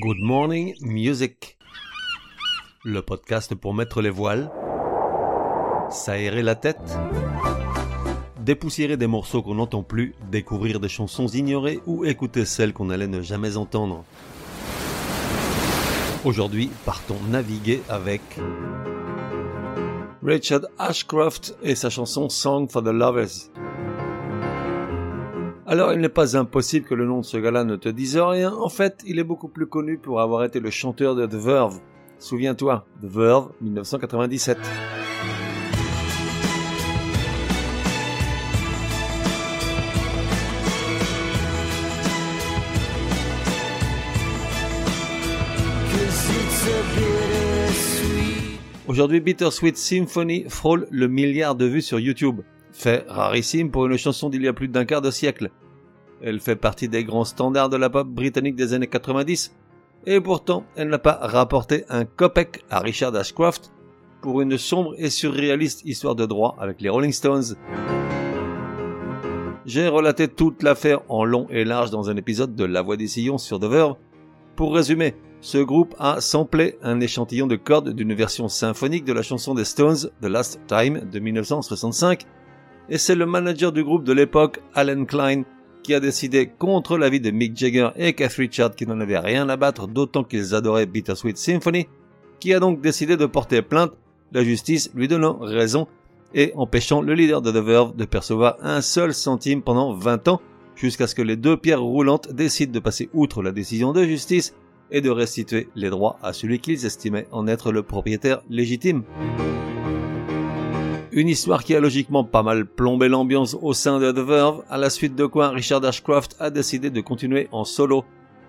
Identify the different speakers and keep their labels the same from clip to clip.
Speaker 1: Good Morning Music. Le podcast pour mettre les voiles, s'aérer la tête, dépoussiérer des morceaux qu'on n'entend plus, découvrir des chansons ignorées ou écouter celles qu'on allait ne jamais entendre. Aujourd'hui, partons naviguer avec Richard Ashcroft et sa chanson Song for the Lovers. Alors il n'est pas impossible que le nom de ce gars-là ne te dise rien, en fait il est beaucoup plus connu pour avoir été le chanteur de The Verve. Souviens-toi, The Verve 1997. Aujourd'hui, Bittersweet Symphony frôle le milliard de vues sur YouTube. Fait rarissime pour une chanson d'il y a plus d'un quart de siècle. Elle fait partie des grands standards de la pop britannique des années 90, et pourtant elle n'a pas rapporté un copec à Richard Ashcroft pour une sombre et surréaliste histoire de droit avec les Rolling Stones. J'ai relaté toute l'affaire en long et large dans un épisode de La Voix des Sillons sur The. Pour résumer, ce groupe a samplé un échantillon de cordes d'une version symphonique de la chanson des Stones, The Last Time, de 1965, et c'est le manager du groupe de l'époque, Alan Klein, qui a décidé, contre l'avis de Mick Jagger et Keith Richards qui n'en avaient rien à battre d'autant qu'ils adoraient Bittersweet Symphony, qui a donc décidé de porter plainte, la justice lui donnant raison et empêchant le leader de The Verve de percevoir un seul centime pendant 20 ans, jusqu'à ce que les deux pierres roulantes décident de passer outre la décision de justice et de restituer les droits à celui qu'ils estimaient en être le propriétaire légitime. Une histoire qui a logiquement pas mal plombé l'ambiance au sein de The Verve, à la suite de quoi Richard Ashcroft a décidé de continuer en solo,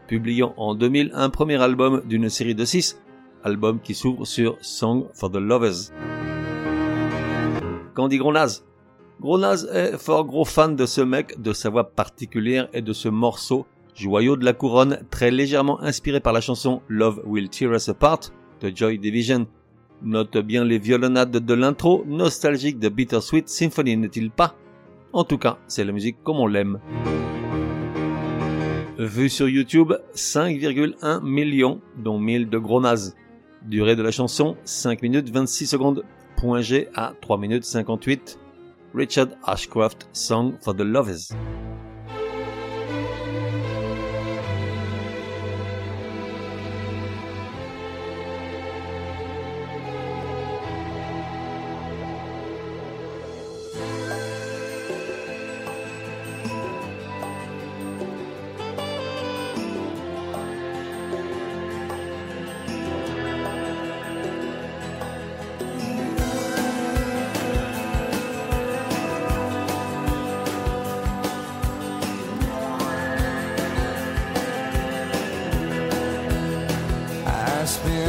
Speaker 1: publiant en 2000 un premier album d'une série de 6, album qui s'ouvre sur Song for the Lovers. Dit Gronaz Gronaz est fort gros fan de ce mec, de sa voix particulière et de ce morceau, joyau de la couronne, très légèrement inspiré par la chanson Love Will Tear Us Apart de Joy Division. Note bien les violonades de l'intro, nostalgique de Bittersweet Symphony, n'est-il pas? En tout cas, c'est la musique comme on l'aime. Vue sur YouTube, 5,1 millions, dont 1000 de gros nazes. Durée de la chanson, 5 minutes 26 secondes. Point G à 3 minutes 58. Richard Ashcroft, Song for the Lovers.
Speaker 2: despair.